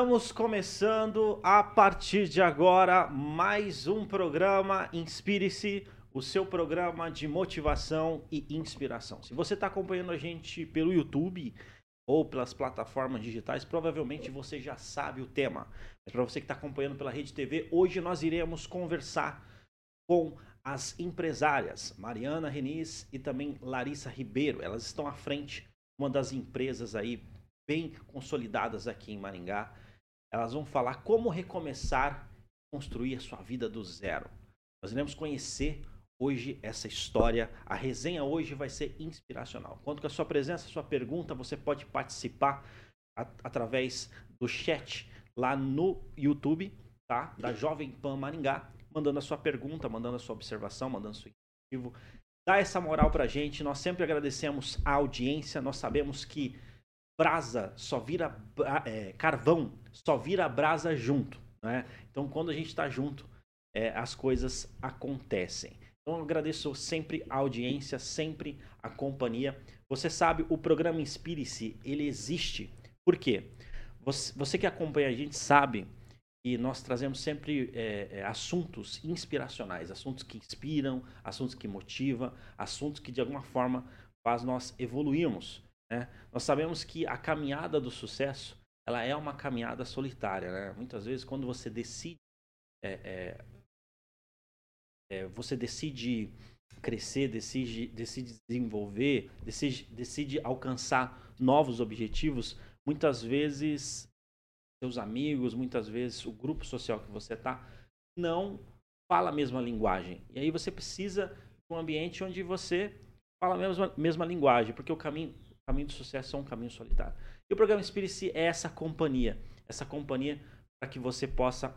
Estamos começando a partir de agora mais um programa Inspire-se, o seu programa de motivação e inspiração. Se você está acompanhando a gente pelo YouTube ou pelas plataformas digitais, provavelmente você já sabe o tema. Mas para você que está acompanhando pela Rede TV, hoje nós iremos conversar com as empresárias Mariana Renis e também Larissa Ribeiro. Elas estão à frente, uma das empresas aí bem consolidadas aqui em Maringá. Elas vão falar como recomeçar, construir a sua vida do zero. Nós iremos conhecer hoje essa história. A resenha hoje vai ser inspiracional. Conto com a sua presença, a sua pergunta, você pode participar através do chat lá no YouTube, tá? Da Jovem Pan Maringá, mandando a sua pergunta, mandando a sua observação, mandando seu incentivo. Dá essa moral pra gente. Nós sempre agradecemos a audiência. Nós sabemos que brasa só vira é, carvão, só vira brasa junto. Né? Então, quando a gente está junto, é, as coisas acontecem. Então, eu agradeço sempre a audiência, sempre a companhia. Você sabe, o programa Inspire-se, ele existe. Por quê? Você, você, que acompanha a gente sabe que nós trazemos sempre é, é assuntos inspiracionais, assuntos que inspiram, assuntos que motivam, assuntos que de alguma forma faz nós evoluirmos. Né? Nós sabemos que a caminhada do sucesso ela é uma caminhada solitária. Né? Muitas vezes, quando você decide, é, é, é, você decide crescer, decide, decide desenvolver, decide, decide alcançar novos objetivos, muitas vezes seus amigos, muitas vezes o grupo social que você está, não fala a mesma linguagem. E aí você precisa de um ambiente onde você fala a mesma, mesma linguagem, porque o caminho caminho do sucesso é um caminho solitário. E o programa Inspire-se é essa companhia, essa companhia para que você possa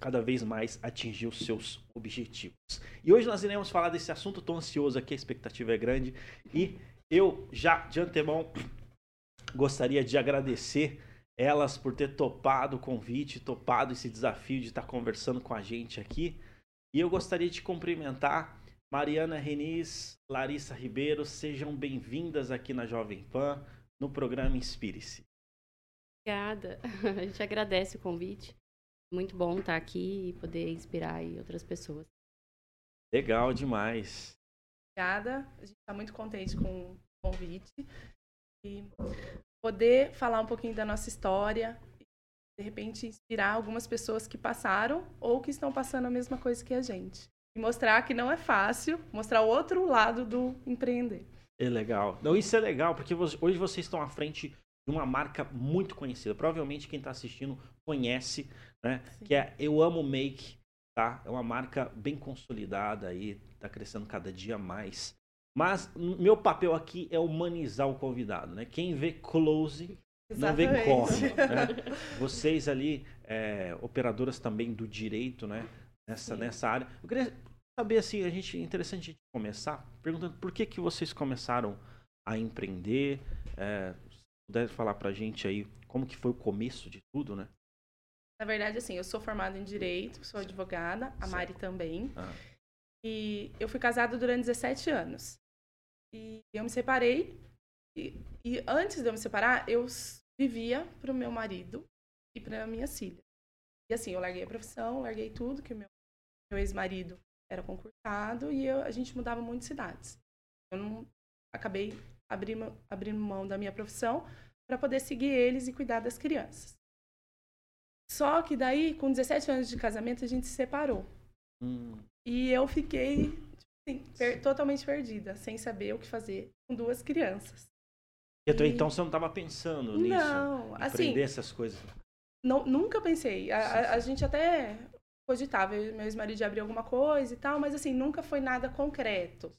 cada vez mais atingir os seus objetivos. E hoje nós iremos falar desse assunto, tão ansioso aqui, a expectativa é grande e eu já de antemão gostaria de agradecer elas por ter topado o convite, topado esse desafio de estar conversando com a gente aqui. E eu gostaria de cumprimentar Mariana Renis, Larissa Ribeiro, sejam bem-vindas aqui na Jovem Pan, no programa Inspire-se. Obrigada, a gente agradece o convite. Muito bom estar aqui e poder inspirar outras pessoas. Legal demais. Obrigada, a gente está muito contente com o convite e poder falar um pouquinho da nossa história, de repente inspirar algumas pessoas que passaram ou que estão passando a mesma coisa que a gente e mostrar que não é fácil, mostrar o outro lado do empreender. É legal. Não, isso é legal, porque hoje vocês estão à frente de uma marca muito conhecida. Provavelmente quem está assistindo conhece, né? Sim. Que é Eu Amo Make, tá? É uma marca bem consolidada aí, está crescendo cada dia mais. Mas meu papel aqui é humanizar o convidado, né? Quem vê close Exatamente. não vê corre. Né? Vocês ali, é, operadoras também do direito, né? nessa, nessa área. Eu queria saber, assim, a gente, interessante a gente começar perguntando por que, que vocês começaram a empreender. É, se puder falar pra gente aí como que foi o começo de tudo, né? Na verdade, assim, eu sou formada em Direito, sou advogada, a Mari também. Ah. E eu fui casada durante 17 anos. E eu me separei. E, e antes de eu me separar, eu vivia para o meu marido e para minha filha. E assim, eu larguei a profissão, larguei tudo, que o meu meu ex-marido era concursado e eu, a gente mudava muito de cidades. Eu não acabei abrindo, abrindo mão da minha profissão para poder seguir eles e cuidar das crianças. Só que daí, com 17 anos de casamento, a gente se separou. Hum. E eu fiquei assim, per totalmente perdida, sem saber o que fazer com duas crianças. E... Então você não estava pensando nisso? Não, assim. essas coisas? Não, nunca pensei. A, a, a gente até cogitava, meu ex-marido abrir alguma coisa e tal, mas assim, nunca foi nada concreto,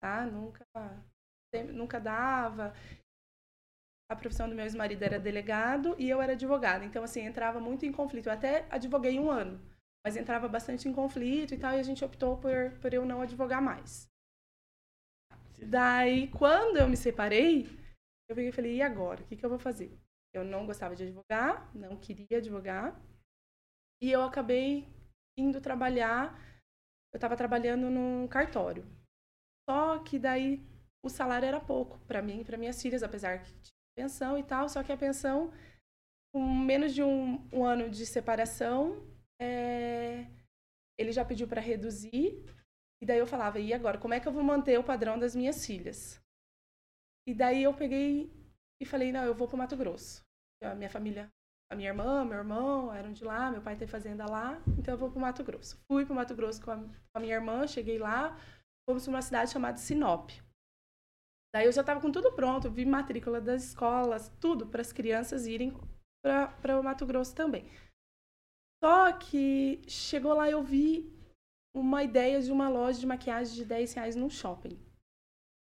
tá? Nunca, nunca dava. A profissão do meu ex-marido era delegado e eu era advogada, então assim, entrava muito em conflito. Eu até advoguei um ano, mas entrava bastante em conflito e tal, e a gente optou por, por eu não advogar mais. Daí, quando eu me separei, eu falei, e agora? O que, que eu vou fazer? Eu não gostava de advogar, não queria advogar, e eu acabei indo trabalhar. Eu estava trabalhando num cartório. Só que daí o salário era pouco para mim e para minhas filhas, apesar que tinha pensão e tal. Só que a pensão com menos de um, um ano de separação, é, ele já pediu para reduzir. E daí eu falava, e agora, como é que eu vou manter o padrão das minhas filhas? E daí eu peguei e falei, não, eu vou para Mato Grosso. A minha família, a minha irmã, meu irmão eram de lá, meu pai tem fazenda lá, então eu vou para Mato Grosso. Fui para Mato Grosso com a, com a minha irmã, cheguei lá, fomos para uma cidade chamada Sinop. Daí eu já estava com tudo pronto, vi matrícula das escolas, tudo para as crianças irem para o Mato Grosso também. Só que chegou lá eu vi uma ideia de uma loja de maquiagem de 10 reais num shopping.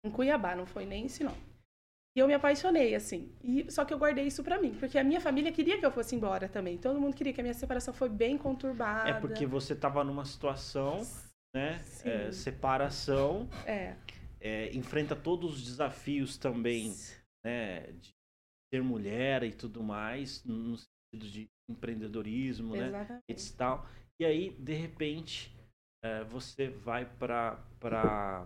Em Cuiabá, não foi nem em Sinop. E eu me apaixonei, assim. E, só que eu guardei isso para mim, porque a minha família queria que eu fosse embora também. Todo mundo queria que a minha separação foi bem conturbada. É porque você tava numa situação, né? É, separação. É é, enfrenta todos os desafios também, né, de ser mulher e tudo mais, no sentido de empreendedorismo, né, Exatamente. né, e tal. E aí, de repente, é, você vai para para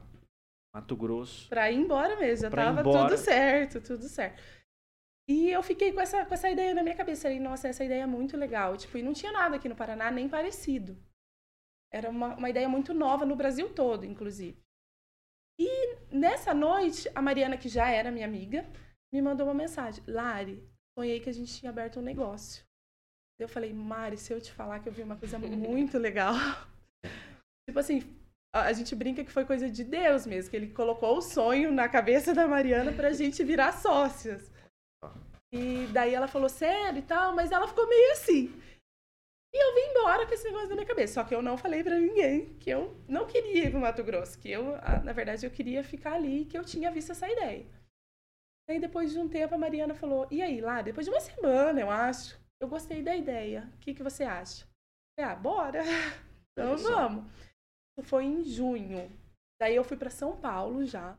Mato Grosso. Para ir embora mesmo, já tava embora. tudo certo, tudo certo. E eu fiquei com essa, com essa ideia na minha cabeça. Falei, nossa, essa ideia é muito legal. Tipo, e não tinha nada aqui no Paraná, nem parecido. Era uma, uma ideia muito nova no Brasil todo, inclusive. E nessa noite, a Mariana, que já era minha amiga, me mandou uma mensagem. Lari, sonhei que a gente tinha aberto um negócio. Eu falei, Mari, se eu te falar que eu vi uma coisa muito legal. tipo assim, a gente brinca que foi coisa de Deus mesmo, que ele colocou o sonho na cabeça da Mariana pra gente virar sócias. E daí ela falou sério e tal, mas ela ficou meio assim. E eu vim embora com esse negócio na minha cabeça. Só que eu não falei para ninguém que eu não queria ir pro Mato Grosso. Que eu, na verdade, eu queria ficar ali que eu tinha visto essa ideia. Aí depois de um tempo a Mariana falou: E aí, lá, depois de uma semana, eu acho, eu gostei da ideia. O que, que você acha? Eu falei, ah, bora! Então vamos. Foi em junho. Daí eu fui para São Paulo já.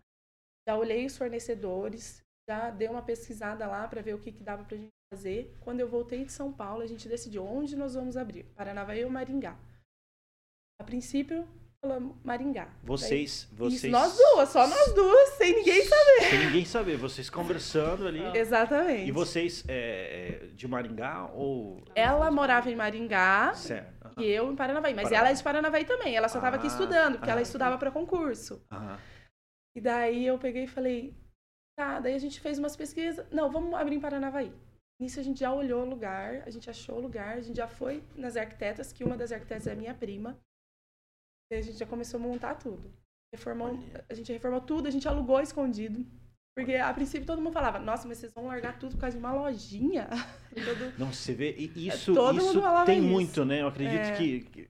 Já olhei os fornecedores, já dei uma pesquisada lá para ver o que, que dava pra gente fazer. Quando eu voltei de São Paulo, a gente decidiu onde nós vamos abrir, Paranavaí ou Maringá. A princípio, Maringá. Vocês, Daí, vocês... Isso, nós duas, só nós duas, sem ninguém saber. Sem ninguém saber, vocês conversando ali. Exatamente. E vocês é, é de Maringá ou... Ela morava em Maringá. Certo. E eu em Paranavaí. Mas Paranavaí. ela é de Paranavaí também. Ela só estava ah, aqui estudando, porque ah, ela estudava para concurso. Ah. E daí eu peguei e falei, tá, daí a gente fez umas pesquisas. Não, vamos abrir em Paranavaí. Nisso a gente já olhou o lugar, a gente achou o lugar, a gente já foi nas arquitetas, que uma das arquitetas é minha prima. E a gente já começou a montar tudo. Reformou, a gente reformou tudo, a gente alugou escondido. Porque a princípio todo mundo falava, nossa, mas vocês vão largar tudo por causa de uma lojinha. Todo... Não, você vê, isso, todo isso tem isso. muito, né? Eu acredito é... que, que,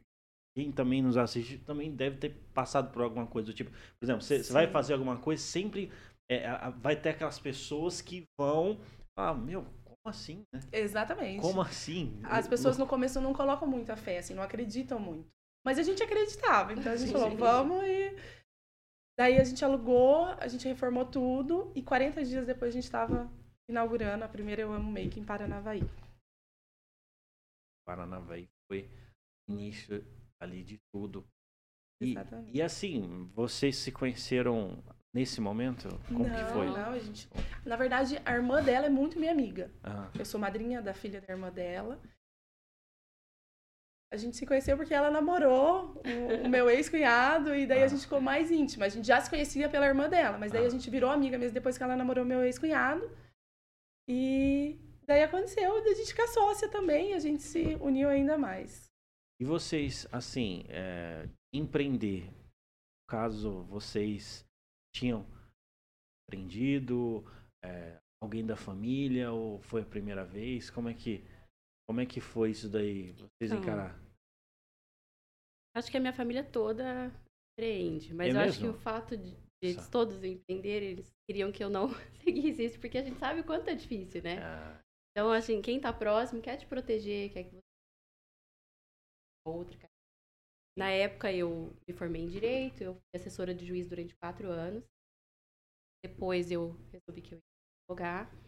quem também nos assiste também deve ter passado por alguma coisa do tipo. Por exemplo, você, você vai fazer alguma coisa, sempre é, vai ter aquelas pessoas que vão. Ah, meu, assim, né? Exatamente. Como assim? As pessoas no começo não colocam muita fé, assim, não acreditam muito. Mas a gente acreditava, então a gente falou, vamos e. Daí a gente alugou, a gente reformou tudo e 40 dias depois a gente estava inaugurando a primeira Eu Amo Make em Paranavaí. Paranavaí foi início ali de tudo. E, Exatamente. e assim, vocês se conheceram nesse momento? Como não, que foi? Não, a gente. Na verdade, a irmã dela é muito minha amiga. Eu sou madrinha da filha da irmã dela. A gente se conheceu porque ela namorou o, o meu ex-cunhado e daí ah. a gente ficou mais íntima. A gente já se conhecia pela irmã dela, mas daí ah. a gente virou amiga mesmo depois que ela namorou meu ex-cunhado. E daí aconteceu de a gente ficar sócia também, a gente se uniu ainda mais. E vocês, assim, é, empreender, caso vocês tinham aprendido? É, alguém da família ou foi a primeira vez? Como é que como é que foi isso daí? Vocês então, encarar? Acho que a minha família toda empreende, mas é eu mesmo? acho que o fato de, eles todos empreenderem, eles queriam que eu não seguisse isso, porque a gente sabe o quanto é difícil, né? Ah. Então, assim, quem tá próximo quer te proteger, quer que você outra na época eu me formei em direito, eu fui assessora de juiz durante quatro anos. Depois eu resolvi que eu ia advogar.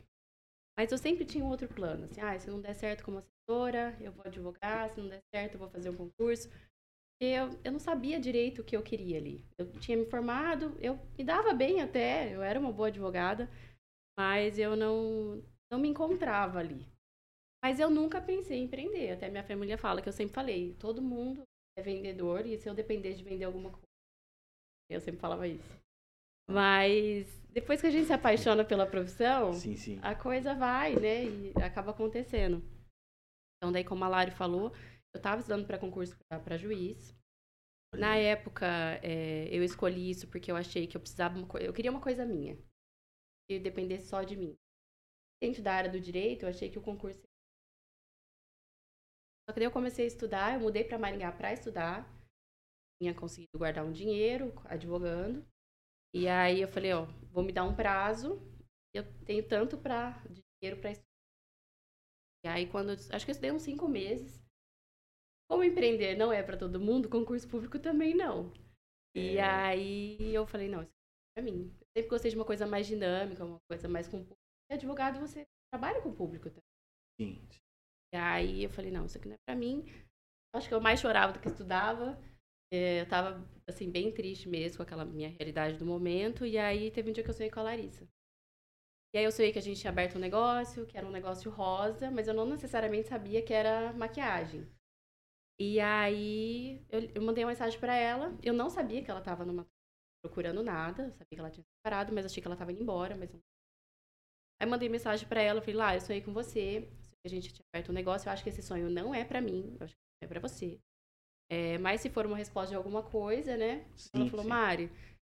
Mas eu sempre tinha um outro plano. Assim, ah, se não der certo como assessora, eu vou advogar. Se não der certo, eu vou fazer um concurso. Eu, eu não sabia direito o que eu queria ali. Eu tinha me formado, eu me dava bem até, eu era uma boa advogada, mas eu não, não me encontrava ali. Mas eu nunca pensei em empreender. Até minha família fala que eu sempre falei, todo mundo é vendedor e se eu depender de vender alguma coisa. Eu sempre falava isso. Mas depois que a gente se apaixona pela profissão, sim, sim. a coisa vai, né? E acaba acontecendo. Então, daí, como a Lari falou, eu estava estudando para concurso para juiz. Na época, é, eu escolhi isso porque eu achei que eu precisava, uma eu queria uma coisa minha, que dependesse só de mim. Dentro da área do direito, eu achei que o concurso. Só que daí eu comecei a estudar, eu mudei para Maringá para estudar, tinha conseguido guardar um dinheiro advogando, e aí eu falei, ó, vou me dar um prazo, eu tenho tanto para dinheiro para estudar. E aí quando acho que eu estudei uns cinco meses, como empreender não é para todo mundo, concurso público também não. E é. aí eu falei, não, isso é para mim. Eu sempre gostei de uma coisa mais dinâmica, uma coisa mais com público. E advogado você trabalha com o público também. Sim. E aí eu falei, não, isso aqui não é para mim. Acho que eu mais chorava do que estudava. É, eu tava, assim, bem triste mesmo com aquela minha realidade do momento. E aí teve um dia que eu sonhei com a Larissa. E aí eu sonhei que a gente tinha aberto um negócio, que era um negócio rosa, mas eu não necessariamente sabia que era maquiagem. E aí eu, eu mandei uma mensagem para ela. Eu não sabia que ela tava numa procurando nada, eu sabia que ela tinha parado, mas achei que ela tava indo embora, mas Aí mandei mensagem para ela, falei: "Lá, eu sonhei com você, a gente tinha aberto um negócio, eu acho que esse sonho não é para mim, eu acho que é para você. É, mas se for uma resposta de alguma coisa, né? Sim, ela falou: sim. "Mari,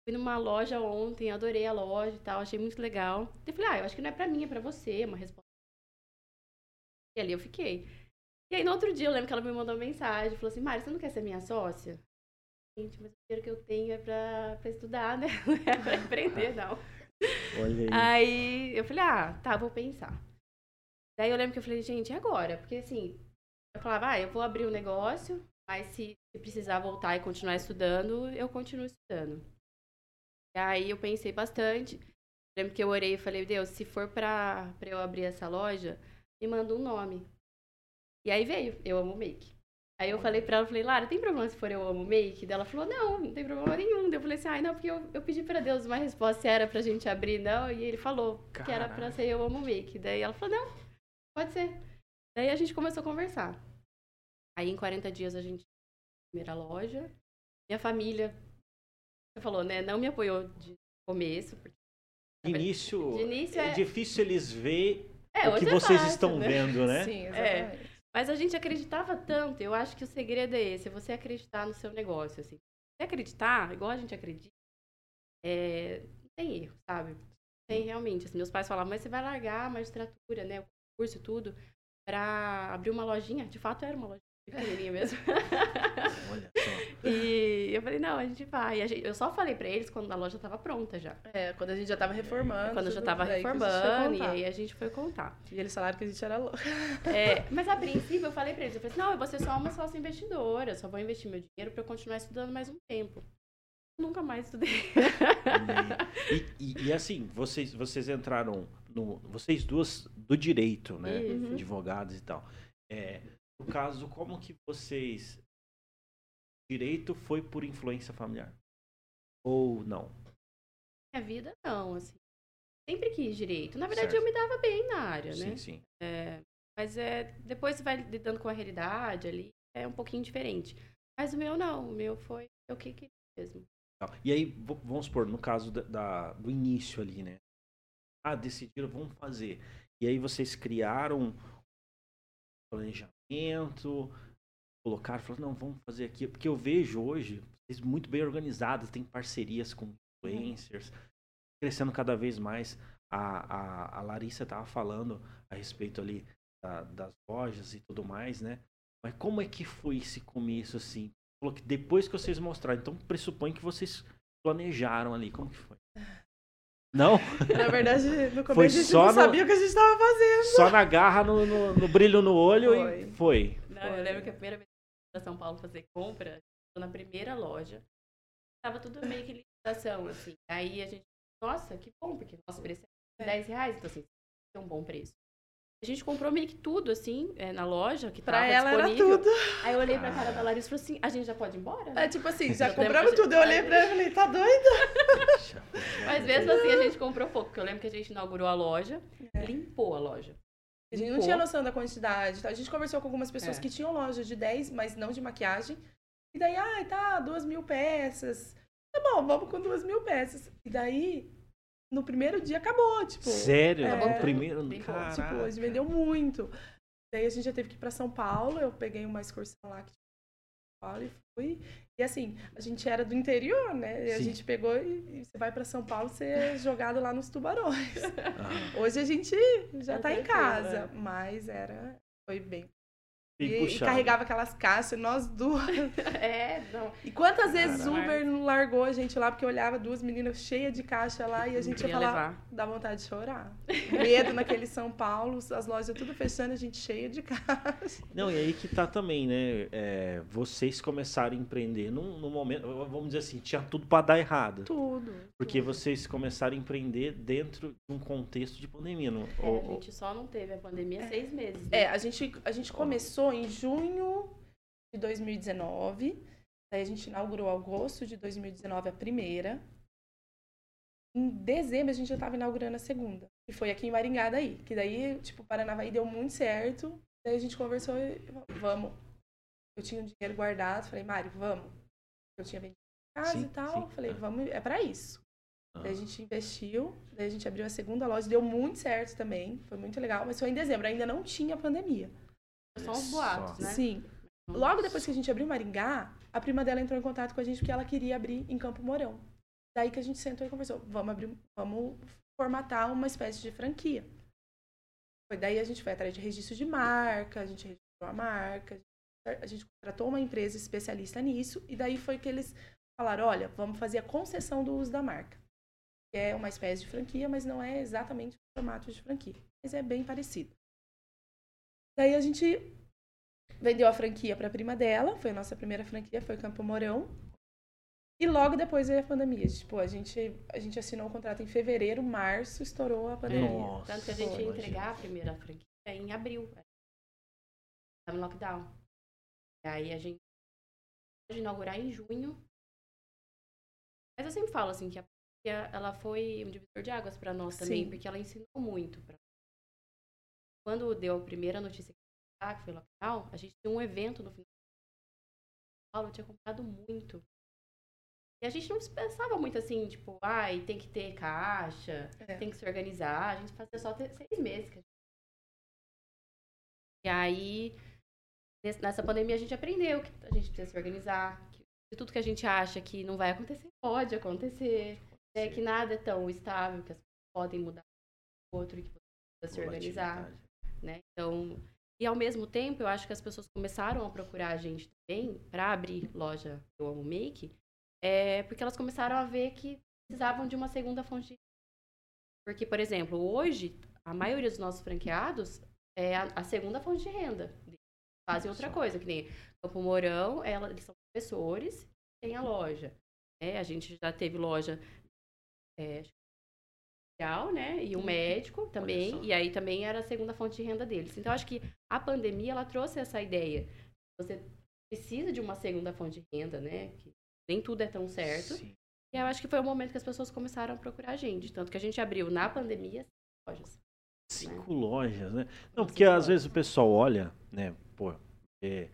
fui numa loja ontem, adorei a loja e tal, achei muito legal". Eu falei: "Ah, eu acho que não é para mim, é para você", é uma resposta. E ali eu fiquei. E aí, no outro dia, eu lembro que ela me mandou uma mensagem, falou assim, Mari, você não quer ser minha sócia? Gente, mas o dinheiro que eu tenho é pra, pra estudar, né? Não é pra empreender, não. Olha aí. Aí, eu falei, ah, tá, vou pensar. Daí eu lembro que eu falei, gente, e agora? Porque, assim, eu falava, ah, eu vou abrir um negócio, mas se precisar voltar e continuar estudando, eu continuo estudando. E aí eu pensei bastante. Eu lembro que eu orei e falei, Deus, se for pra, pra eu abrir essa loja, me manda um nome. E aí veio, eu amo make. Aí eu falei pra ela, falei, Lara, tem problema se for eu amo make? Daí ela falou, não, não tem problema nenhum. Daí eu falei assim, ai, não, porque eu, eu pedi pra Deus uma resposta se era pra gente abrir, não. E ele falou Caralho. que era pra ser eu amo make. Daí ela falou, não, pode ser. Daí a gente começou a conversar. Aí em 40 dias a gente primeira loja. Minha família, você falou, né, não me apoiou de começo. Porque... De início, de início é, é difícil eles ver é, o que é vocês fácil, estão né? vendo, né? Sim, exatamente. É. Mas a gente acreditava tanto, eu acho que o segredo é esse, é você acreditar no seu negócio, assim. Você acreditar, igual a gente acredita, é, não tem erro, sabe? Tem realmente. Assim, meus pais falavam, mas você vai largar a magistratura, né? O curso e tudo, para abrir uma lojinha. De fato, era uma lojinha pequenininha mesmo. Olha só. E eu falei, não, a gente vai. A gente, eu só falei pra eles quando a loja tava pronta já. É, quando a gente já tava reformando. Quando eu já tava reformando, e aí a gente foi contar. E eles falaram que a gente era louca. É, mas a princípio eu falei pra eles, eu falei assim, não, eu vou ser só uma sócia investidora, só vou investir meu dinheiro pra eu continuar estudando mais um tempo. Nunca mais estudei. E, e, e assim, vocês, vocês entraram no. Vocês duas do direito, né? Uhum. Advogados e tal. É, no caso, como que vocês. Direito foi por influência familiar? Ou não? Minha vida, não, assim. Sempre quis direito. Na verdade, certo. eu me dava bem na área, sim, né? Sim, sim. É, mas é, depois você vai lidando com a realidade ali, é um pouquinho diferente. Mas o meu não, o meu foi o que queria mesmo. E aí, vamos supor, no caso da, da, do início ali, né? Ah, decidiram, vamos fazer. E aí vocês criaram planejamento, colocar, falar, não, vamos fazer aqui, porque eu vejo hoje vocês muito bem organizados, tem parcerias com influencers, crescendo cada vez mais. A, a, a Larissa estava falando a respeito ali da, das lojas e tudo mais, né? Mas como é que foi esse começo assim? Falou que depois que vocês mostraram, então pressupõe que vocês planejaram ali, como que foi? Não? Na verdade, no começo foi a gente não no... sabia o que a gente estava fazendo. Só na garra, no, no, no brilho no olho foi. e foi. Não, foi. Eu lembro que a primeira vez que eu São Paulo fazer compra, na primeira loja, tava tudo meio que licitação, assim. Aí a gente, nossa, que bom, porque nosso preço é 10 reais, então assim, é um bom preço. A gente comprou meio que tudo, assim, é, na loja, que pra ela disponível. era tudo. Aí eu olhei pra cara da Larissa e falei assim, a gente já pode ir embora? É tipo assim, já compramos tudo. Eu olhei pra ela e falei, tá doida? Mas mesmo assim a gente comprou pouco, porque eu lembro que a gente inaugurou a loja, é. limpou a loja. A gente não tinha noção da quantidade. Tá? A gente conversou com algumas pessoas é. que tinham loja de 10, mas não de maquiagem. E daí, ai, ah, tá, duas mil peças. Tá bom, vamos com duas mil peças. E daí, no primeiro dia acabou, tipo. Sério? É, no primeiro? Tipo, a gente vendeu muito. Daí a gente já teve que ir para São Paulo, eu peguei uma excursão lá que Paulo e fui. E assim, a gente era do interior, né? E a gente pegou e, e você vai para São Paulo, você é jogado lá nos tubarões. Ah. Hoje a gente já está em casa, mas era foi bem e, e, carregava aquelas caixas, nós duas. É, não. E quantas vezes o Uber não largou a gente lá, porque olhava duas meninas cheias de caixa lá e a gente ia falar, levar. dá vontade de chorar. Medo naquele São Paulo, as lojas tudo fechando, a gente cheia de caixa. Não, e aí que tá também, né? É, vocês começaram a empreender num, num, momento, vamos dizer assim, tinha tudo para dar errado. Tudo. Porque tudo. vocês começaram a empreender dentro de um contexto de pandemia. Não, é, ou, a gente só não teve a pandemia é. seis meses. Né? É, a gente, a gente começou em junho de 2019. Daí a gente inaugurou agosto de 2019 a primeira. Em dezembro a gente já estava inaugurando a segunda. E foi aqui em Maringá daí. Que daí, tipo, Paranavaí deu muito certo. Daí a gente conversou e vamos. Eu tinha um dinheiro guardado. Falei, Mari, vamos. Eu tinha vendido casa sim, e tal. Sim. Falei, vamos, é para isso. Ah. Daí a gente investiu, daí a gente abriu a segunda loja, deu muito certo também, foi muito legal, mas foi em dezembro, ainda não tinha pandemia. Só uns boatos, né? Sim. Logo depois que a gente abriu Maringá, a prima dela entrou em contato com a gente porque ela queria abrir em Campo Mourão. Daí que a gente sentou e conversou, vamos abrir, vamos formatar uma espécie de franquia. Foi daí a gente foi atrás de registro de marca, a gente registrou a marca, a gente contratou uma empresa especialista nisso e daí foi que eles falaram, olha, vamos fazer a concessão do uso da marca. Que é uma espécie de franquia, mas não é exatamente o formato de franquia, mas é bem parecido. Daí a gente vendeu a franquia para a prima dela, foi a nossa primeira franquia, foi Campo Mourão. E logo depois veio a pandemia. Tipo, a gente, a gente assinou o contrato em fevereiro, março, estourou a pandemia. Nossa, Tanto que a gente ia entregar a primeira franquia em abril. Estava no lockdown. E aí a gente pode inaugurar em junho. Mas eu sempre falo assim que a pandemia, ela foi um divisor de águas para nós também, Sim. porque ela ensinou muito para quando deu a primeira notícia que foi lockdown, a gente tinha um evento no final de Paulo, tinha comprado muito. E a gente não pensava muito assim, tipo, ai, tem que ter caixa, é. tem que se organizar. A gente fazia só seis meses. E aí, nessa pandemia, a gente aprendeu que a gente precisa se organizar, que tudo que a gente acha que não vai acontecer, pode acontecer. É que nada é tão estável, que as coisas podem mudar outro e que você precisa se organizar? Então, e ao mesmo tempo, eu acho que as pessoas começaram a procurar a gente também para abrir loja Eu Amo Make, é, porque elas começaram a ver que precisavam de uma segunda fonte. Porque, por exemplo, hoje, a maioria dos nossos franqueados é a, a segunda fonte de renda. Fazem outra coisa, que nem Campo Mourão, ela, eles são professores, tem a loja. É, a gente já teve loja é, né? E o médico também. E aí também era a segunda fonte de renda deles. Então, acho que a pandemia, ela trouxe essa ideia. Você precisa de uma segunda fonte de renda, né? Que nem tudo é tão certo. Sim. E eu acho que foi o momento que as pessoas começaram a procurar a gente. Tanto que a gente abriu na pandemia cinco lojas. Cinco né? lojas, né? Não, porque às vezes o pessoal olha, né? Pô, é...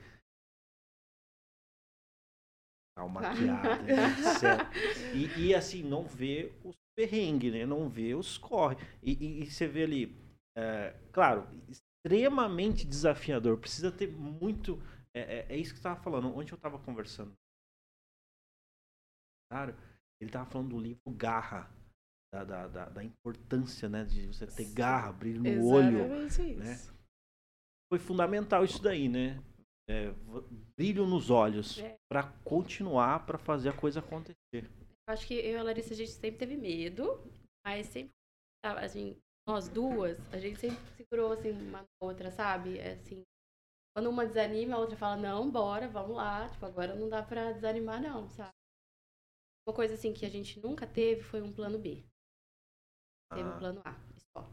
Tá maquiada, etc. E, e assim, não vê os perrengue, né? Não vê os corre. E, e, e você vê ali, é, claro, extremamente desafiador. Precisa ter muito. É, é, é isso que você estava falando. Onde eu estava conversando? Claro, ele estava falando do livro Garra. Da, da, da, da, importância, né? De você ter garra, brilho no Exatamente olho. Né? Foi fundamental isso daí, né? É, brilho nos olhos é. para continuar, para fazer a coisa acontecer acho que eu e a Larissa, a gente sempre teve medo, mas sempre, a gente, nós duas, a gente sempre segurou, assim, uma na outra, sabe? É, assim, quando uma desanima, a outra fala, não, bora, vamos lá. Tipo, agora não dá pra desanimar, não, sabe? Uma coisa, assim, que a gente nunca teve foi um plano B. Teve ah. um plano A, só.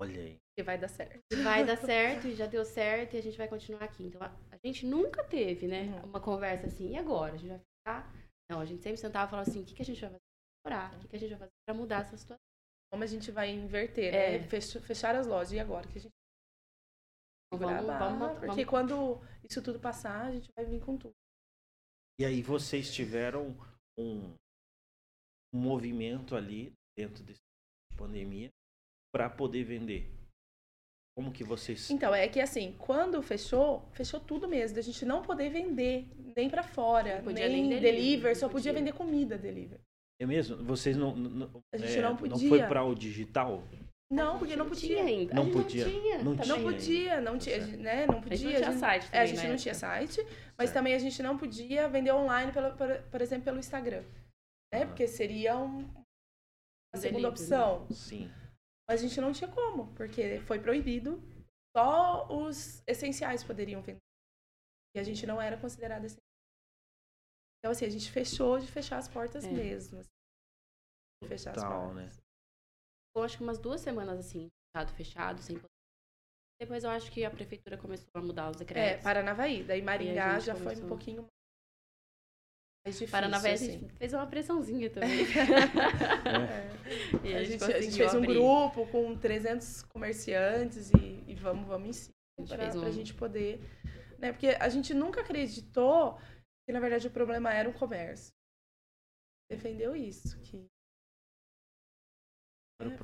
Olha aí. E vai dar certo. E vai dar certo, e já deu certo, e a gente vai continuar aqui. Então, a, a gente nunca teve, né, uhum. uma conversa assim, e agora? A gente vai ficar não, a gente sempre sentava e falava assim, o que, que a gente vai fazer para? O que, que a gente vai fazer para mudar essa situação? Como a gente vai inverter, né? É. Fechar as lojas. E agora? que a gente Vamos, vamos, porque quando isso tudo passar, a gente vai vir com tudo. E aí vocês tiveram um, um movimento ali dentro dessa pandemia para poder vender. Como que vocês. Então, é que assim, quando fechou, fechou tudo mesmo. A gente não poder vender nem para fora, nem, nem delivery, deliver, só podia. podia vender comida delivery. É mesmo? Vocês não. não a gente é, não podia. Não foi para o digital? Não, porque não podia ainda. Não podia. Não tinha. Não, tinha, não podia, não tinha, né? Não podia. A gente não tinha site também, é, a gente não tinha site, mas certo. também a gente não podia vender online, pelo, por, por exemplo, pelo Instagram. Né? Ah. Porque seria um, a segunda opção. Sim. Mas a gente não tinha como, porque foi proibido. Só os essenciais poderiam vender. E a gente não era considerado essencial. Então, assim, a gente fechou de fechar as portas é. mesmo. Assim. Fechar Total, as portas. Né? ficou acho que umas duas semanas assim, fechado, fechado, sem Depois eu acho que a prefeitura começou a mudar os decretos. É, Paranavaí. Daí Maringá já começou... foi um pouquinho mais difícil. Paranavaí assim. a gente fez uma pressãozinha também. é. e a, a, gente, a gente fez um grupo com 300 comerciantes e, e vamos, vamos em cima para um... a gente poder... Né? Porque a gente nunca acreditou que, na verdade, o problema era o comércio. Defendeu isso, que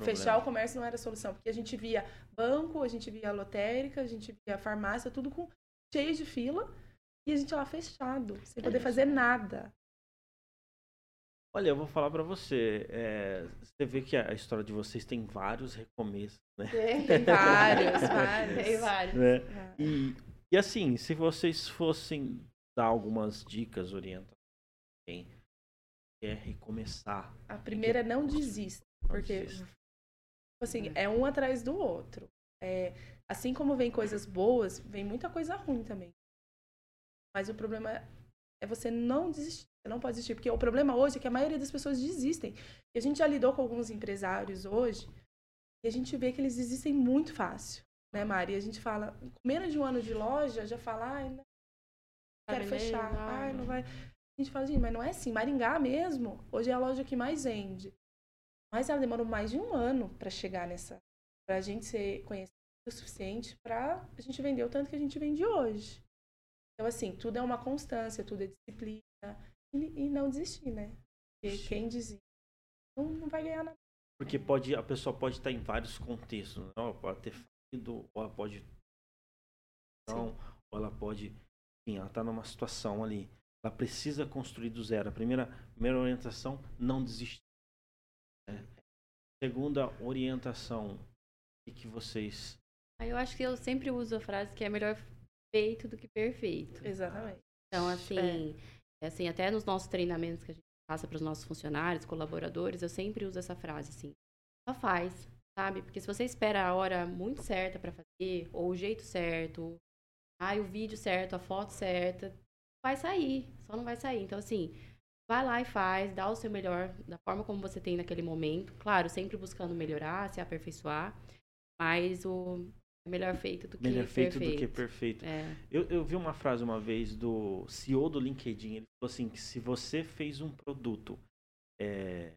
Fechar o comércio não era solução, porque a gente via banco, a gente via lotérica, a gente via farmácia, tudo com cheio de fila, e a gente lá fechado, sem poder fazer nada. Olha, eu vou falar para você. É, você vê que a história de vocês tem vários recomeços, né? Tem, tem vários, vários. Tem vários. Né? E, e assim, se vocês fossem dar algumas dicas, orientações, quem quer recomeçar. A primeira, não desista. Porque, tipo assim, é um atrás do outro. É, assim como vem coisas boas, vem muita coisa ruim também. Mas o problema é você não desistir. Você não pode desistir. Porque o problema hoje é que a maioria das pessoas desistem. E a gente já lidou com alguns empresários hoje e a gente vê que eles desistem muito fácil. Né, Mari? A gente fala, com menos de um ano de loja, já fala, ai, não quero fechar, ai, não vai. A gente fala, gente, mas não é assim. Maringá mesmo, hoje é a loja que mais vende. Mas ela demorou mais de um ano para chegar nessa. para a gente ser conhecido o suficiente para a gente vender o tanto que a gente vende hoje. Então, assim, tudo é uma constância, tudo é disciplina. E, e não desistir, né? Porque quem desiste não, não vai ganhar nada. Porque pode, a pessoa pode estar em vários contextos. Né? Ela pode ter ou ela pode. Não, ou ela pode. Enfim, ela está numa situação ali. Ela precisa construir do zero. A primeira, primeira orientação, não desistir. Né? Segunda orientação, o que vocês. Eu acho que eu sempre uso a frase que é melhor feito do que perfeito. Exatamente. Então, assim, é assim até nos nossos treinamentos que a gente passa para os nossos funcionários, colaboradores, eu sempre uso essa frase, assim, só faz, sabe? Porque se você espera a hora muito certa para fazer, ou o jeito certo, ah, o vídeo certo, a foto certa, vai sair, só não vai sair. Então, assim, vai lá e faz, dá o seu melhor da forma como você tem naquele momento. Claro, sempre buscando melhorar, se aperfeiçoar, mas o é melhor feito do que melhor feito perfeito. do que perfeito. É. Eu, eu vi uma frase uma vez do CEO do LinkedIn, ele falou assim que se você fez um produto, é,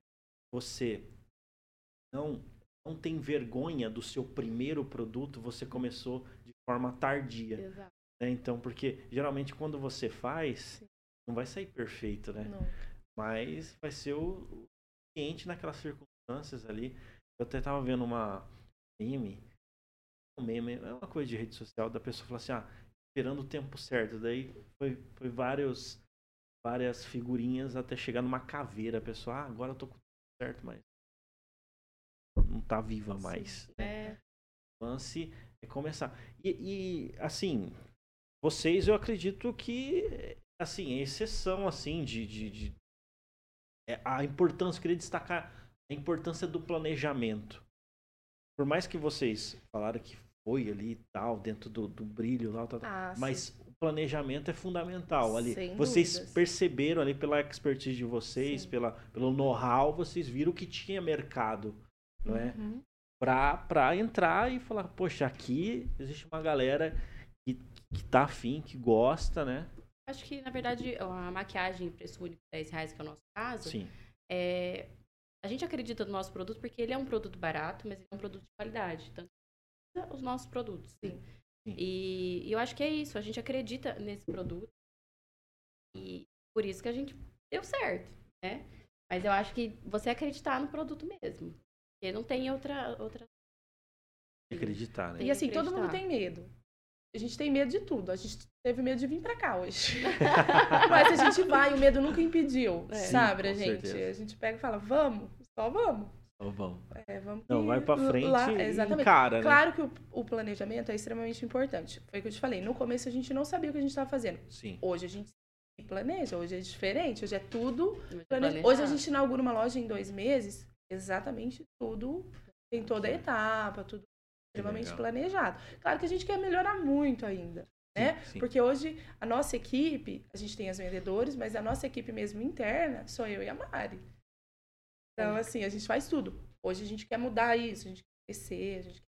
você não não tem vergonha do seu primeiro produto, você começou de forma tardia. Exato. Né? Então, porque geralmente quando você faz, Sim não vai sair perfeito, né? Não. Mas vai ser o cliente naquelas circunstâncias ali. Eu até tava vendo uma meme, um meme, é uma coisa de rede social, da pessoa falar assim, ah, esperando o tempo certo. Daí foi, foi vários, várias figurinhas até chegar numa caveira. A pessoa, ah, agora eu tô com tudo certo, mas não tá viva mais. Né? É. O lance é começar. E, e, assim, vocês eu acredito que assim, é exceção, assim, de. de, de é, a importância, eu queria destacar a importância do planejamento. Por mais que vocês falaram que foi ali e tal, dentro do, do brilho lá, tal, ah, mas sim. o planejamento é fundamental ali. Sem vocês dúvidas. perceberam ali pela expertise de vocês, pela, pelo know-how, vocês viram que tinha mercado, não é? Uhum. Pra, pra entrar e falar, poxa, aqui existe uma galera que, que tá afim, que gosta, né? Acho que, na verdade, a maquiagem preço único 10 reais, que é o nosso caso, Sim. É, a gente acredita no nosso produto porque ele é um produto barato, mas ele é um produto de qualidade. Tanto os nossos produtos. Sim. E, e eu acho que é isso. A gente acredita nesse produto. E por isso que a gente deu certo, né? Mas eu acho que você acreditar no produto mesmo. Porque não tem outra. outra... Acreditar, né? E assim, todo mundo tem medo. A gente tem medo de tudo. A gente teve medo de vir pra cá hoje. Mas a gente vai, o medo nunca impediu, é. sabe, a gente? Certeza. A gente pega e fala, vamos, só vamos. Só vamos. É, vamos Não, vai pra frente lá, exatamente. Cara, né? Claro que o, o, planejamento é extremamente importante. Foi o que eu te falei. No começo a gente não sabia o que a gente estava fazendo. Sim. Hoje a gente planeja, hoje é diferente, hoje é tudo. Planeja... Hoje a gente inaugura uma loja em dois meses, exatamente tudo, tem toda a etapa, tudo extremamente Legal. planejado. Claro que a gente quer melhorar muito ainda. Né? Sim, sim. Porque hoje a nossa equipe, a gente tem as vendedores, mas a nossa equipe mesmo interna sou eu e a Mari. Então, assim, a gente faz tudo. Hoje a gente quer mudar isso, a gente quer crescer, a gente quer...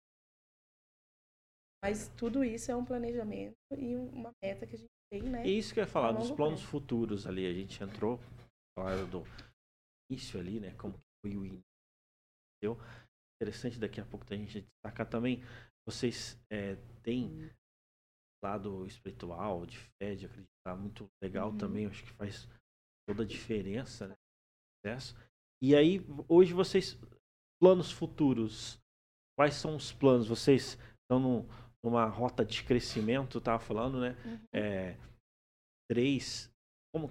Mas tudo isso é um planejamento e uma meta que a gente tem, né? E isso que eu ia falar, dos planos futuros ali, a gente entrou, falaram do início ali, né? Como foi o início. Interessante daqui a pouco a gente destacar também, vocês é, têm lado espiritual, de fé, de acreditar, muito legal uhum. também, acho que faz toda a diferença, né? E aí, hoje vocês, planos futuros, quais são os planos? Vocês estão num, numa rota de crescimento, tava falando, né? Uhum. É, três, como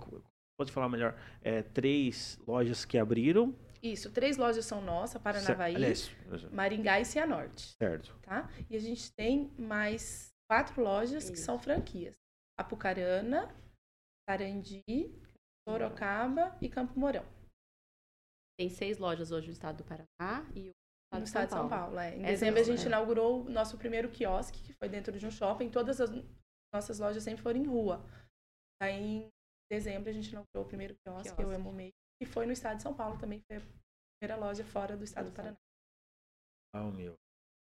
pode falar melhor? É, três lojas que abriram. Isso, três lojas são nossas, Paranavaí, Aliás, Maringá e Cianorte. Certo. Tá? E a gente tem mais quatro lojas Isso. que são franquias. Apucarana, Sarandi, Sorocaba e Campo Mourão. Tem seis lojas hoje no estado do Paraná e no estado de São Paulo. É. Em é dezembro a gente é. inaugurou o nosso primeiro quiosque, que foi dentro de um shopping. Todas as nossas lojas sempre foram em rua. Aí em dezembro a gente inaugurou o primeiro quiosque, quiosque. eu amo meio. E foi no estado de São Paulo também, foi a primeira loja fora do estado do Paraná. Ah, oh, meu.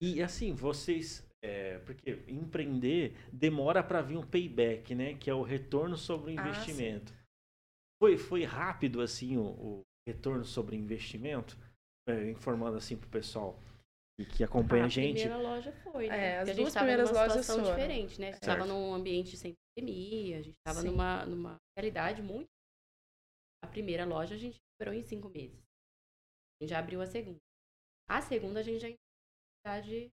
E assim, vocês. É, porque empreender demora para vir um payback, né? Que é o retorno sobre o ah, investimento. Ah, foi, foi rápido assim o, o retorno sobre investimento? É, informando assim pro pessoal que, que acompanha ah, a gente. A primeira loja foi, né? É, as duas primeiras lojas foram. diferente, né? A gente estava num ambiente sem pandemia, a gente estava numa, numa realidade muito. A primeira loja a gente operou em cinco meses. A gente já abriu a segunda. A segunda a gente já de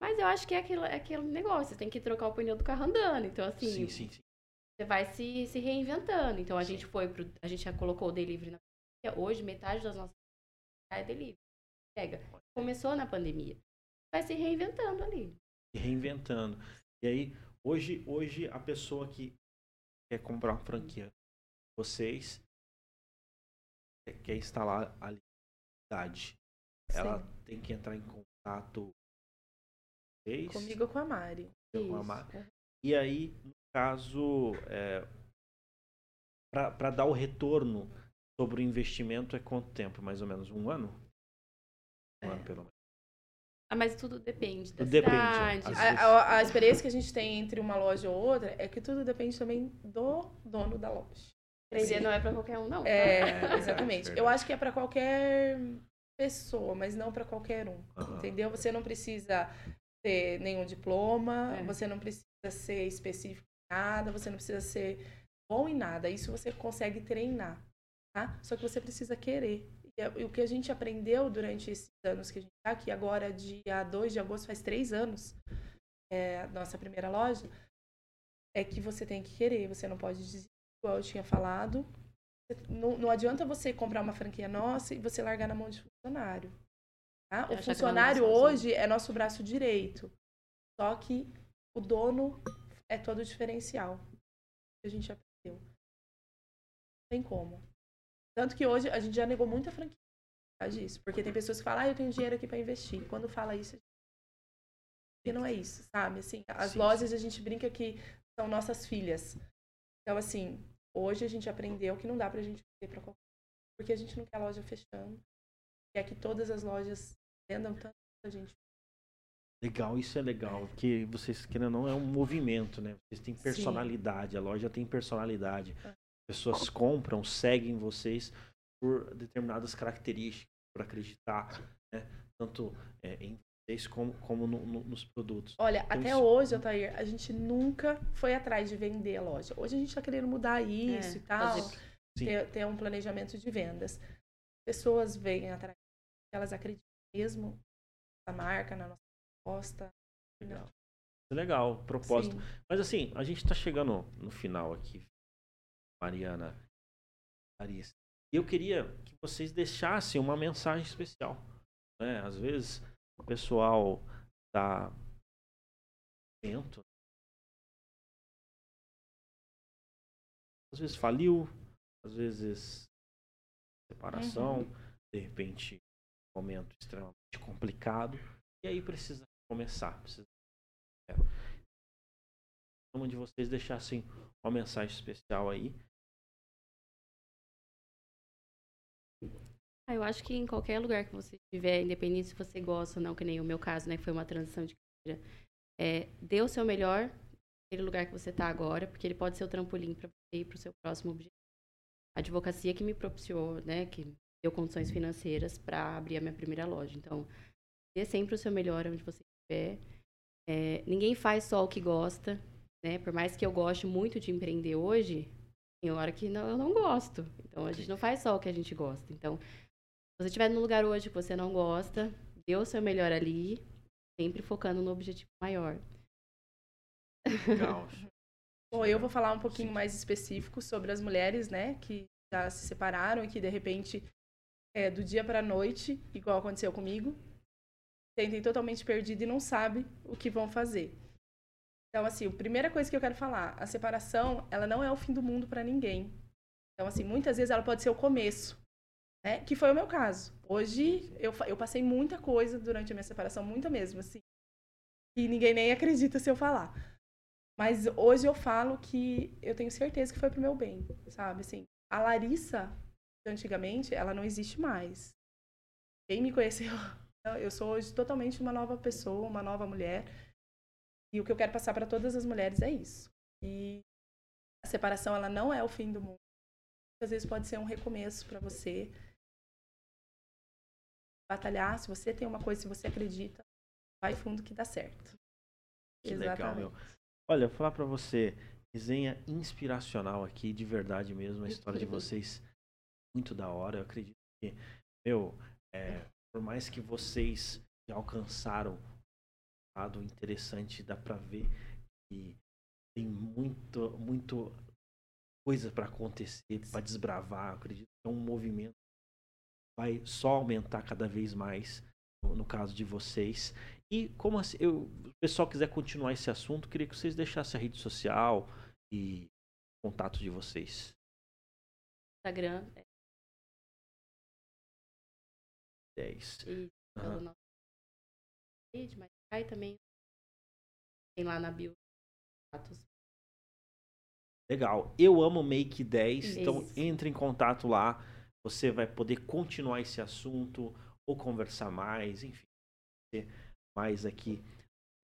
mas eu acho que é aquele, é aquele negócio, você tem que trocar o pneu do carro andando. Então, assim, sim, sim, sim. você vai se, se reinventando. Então, a gente foi pro. A gente já colocou o delivery na Hoje, metade das nossas é delivery. Pega. Começou na pandemia. Vai se reinventando ali. Reinventando. E aí, hoje, hoje a pessoa que quer comprar uma franquia, vocês quer instalar a liberdade. Ela tem que entrar em contato comigo com a Mari. Com a Mari. E aí, no caso, é, para dar o retorno sobre o investimento é quanto tempo? Mais ou menos um ano? Um é. ano, pelo menos. Ah, mas tudo depende da depende, cidade. A, a, a, experiência que a gente tem entre uma loja ou outra é que tudo depende também do dono da loja. Empreender não é para qualquer um, não. É, exatamente. Eu acho que é para qualquer pessoa, mas não para qualquer um. Uhum. Entendeu? Você não precisa ter nenhum diploma, é. você não precisa ser específico em nada, você não precisa ser bom em nada. Isso você consegue treinar tá? Só que você precisa querer. E o que a gente aprendeu durante esses anos que a gente está aqui, agora dia 2 de agosto, faz três anos, é, a nossa primeira loja, é que você tem que querer, você não pode dizer, igual eu tinha falado, não, não adianta você comprar uma franquia nossa e você largar na mão de funcionário. Tá? O funcionário hoje é nosso braço direito, só que o dono é todo o diferencial a gente aprendeu. Não tem como. Tanto que hoje a gente já negou muita franquia disso. Porque tem pessoas que falam, ah, eu tenho dinheiro aqui para investir. Quando fala isso, e não é isso, sabe? Assim, as sim, lojas sim. a gente brinca que são nossas filhas. Então, assim, hoje a gente aprendeu que não dá pra gente vender pra qualquer porque a gente não quer a loja fechando. Quer que todas as lojas vendam tanto a gente. Legal, isso é legal, porque vocês querendo não é um movimento, né? Vocês têm personalidade, Sim. a loja tem personalidade. É pessoas compram, seguem vocês por determinadas características, por acreditar, né? tanto é, em vocês como, como no, no, nos produtos. Olha, então, até isso... hoje, Altair, a gente nunca foi atrás de vender a loja. Hoje a gente está querendo mudar isso é, e tal, ter, ter, um planejamento de vendas. Pessoas vêm atrás, elas acreditam mesmo na marca, na nossa proposta. Legal. Legal, propósito. Sim. Mas assim, a gente está chegando no final aqui, Mariana, Larissa. Eu queria que vocês deixassem uma mensagem especial. Né? Às vezes o pessoal tá lento. Às vezes faliu, às vezes separação, uhum. de repente um momento extremamente complicado. E aí precisa começar. Precisa... É. De vocês deixassem uma mensagem especial aí eu acho que em qualquer lugar que você estiver, independente se você gosta ou não, que nem o meu caso, né, que foi uma transição de carreira, é, dê o seu melhor naquele lugar que você está agora, porque ele pode ser o trampolim para você ir para o seu próximo objetivo. A advocacia que me propiciou, né, que deu condições financeiras para abrir a minha primeira loja. Então, dê sempre o seu melhor onde você estiver. É, ninguém faz só o que gosta, né? Por mais que eu goste muito de empreender hoje, tem hora que não, eu não gosto. Então, a gente não faz só o que a gente gosta. Então, você estiver num lugar hoje que você não gosta, dê o seu melhor ali, sempre focando no objetivo maior. Legal. Bom, eu vou falar um pouquinho mais específico sobre as mulheres, né, que já se separaram e que de repente, é, do dia para a noite, igual aconteceu comigo, sentem totalmente perdido e não sabem o que vão fazer. Então, assim, a primeira coisa que eu quero falar, a separação, ela não é o fim do mundo para ninguém. Então, assim, muitas vezes ela pode ser o começo. Né? Que foi o meu caso. Hoje, eu, eu passei muita coisa durante a minha separação, muita mesmo, assim. E ninguém nem acredita se eu falar. Mas hoje eu falo que eu tenho certeza que foi pro meu bem, sabe? Assim, a Larissa, antigamente, ela não existe mais. Quem me conheceu, eu sou hoje totalmente uma nova pessoa, uma nova mulher. E o que eu quero passar para todas as mulheres é isso. E a separação, ela não é o fim do mundo. Às vezes pode ser um recomeço para você batalhar, se você tem uma coisa, se você acredita, vai fundo que dá certo. Que Exatamente. legal, meu. Olha, vou falar para você, resenha inspiracional aqui, de verdade mesmo, a história de vocês muito da hora. Eu acredito que, meu, é, por mais que vocês já alcançaram um lado interessante, dá para ver que tem muito, muito coisa para acontecer, para desbravar. Eu acredito que é um movimento vai só aumentar cada vez mais no, caso de vocês. E como assim, eu, o pessoal quiser continuar esse assunto, queria que vocês deixassem a rede social e contato de vocês. Instagram. É 10. E pelo nosso page, mas cai também tem lá na bio Legal. Eu amo Make 10, então Isso. então entre em contato lá você vai poder continuar esse assunto ou conversar mais, enfim, mais aqui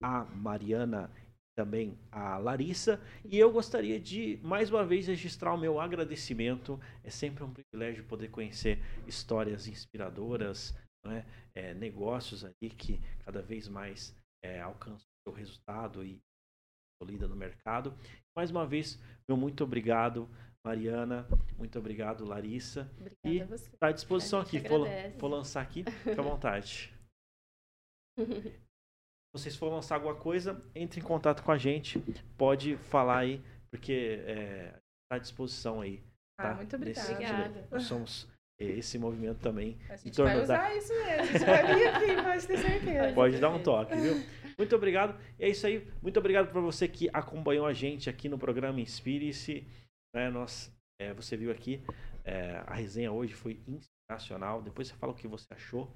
a Mariana também a Larissa. E eu gostaria de mais uma vez registrar o meu agradecimento. É sempre um privilégio poder conhecer histórias inspiradoras né? é, negócios ali que cada vez mais é, alcançam o seu resultado e consolida no mercado. Mais uma vez meu muito obrigado Mariana, muito obrigado, Larissa. Obrigada e está à disposição aqui. For, for, lançar aqui, fica à vontade. Se vocês for lançar alguma coisa, entre em contato com a gente. Pode falar aí, porque está é, à disposição aí. Tá? Ah, muito obrigada. Nós somos esse movimento também. A gente vai usar da... isso mesmo. A gente vai vir aqui, pode ter certeza. Pode dar um toque, viu? Muito obrigado. E é isso aí. Muito obrigado para você que acompanhou a gente aqui no programa Inspire-se. Né? Nós, é, você viu aqui, é, a resenha hoje foi inspiracional. Depois você fala o que você achou.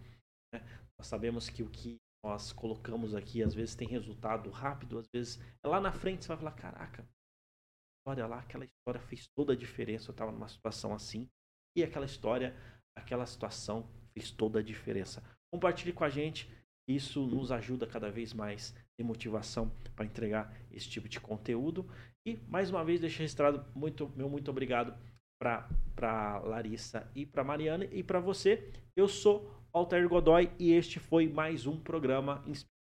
Né? Nós sabemos que o que nós colocamos aqui às vezes tem resultado rápido, às vezes é lá na frente você vai falar, caraca, olha lá, aquela história fez toda a diferença, eu estava numa situação assim, e aquela história, aquela situação fez toda a diferença. Compartilhe com a gente, isso nos ajuda cada vez mais de motivação para entregar esse tipo de conteúdo. E mais uma vez deixo registrado muito, meu muito obrigado para Larissa e para Mariana. E para você, eu sou Altair Godoy e este foi mais um programa Inspire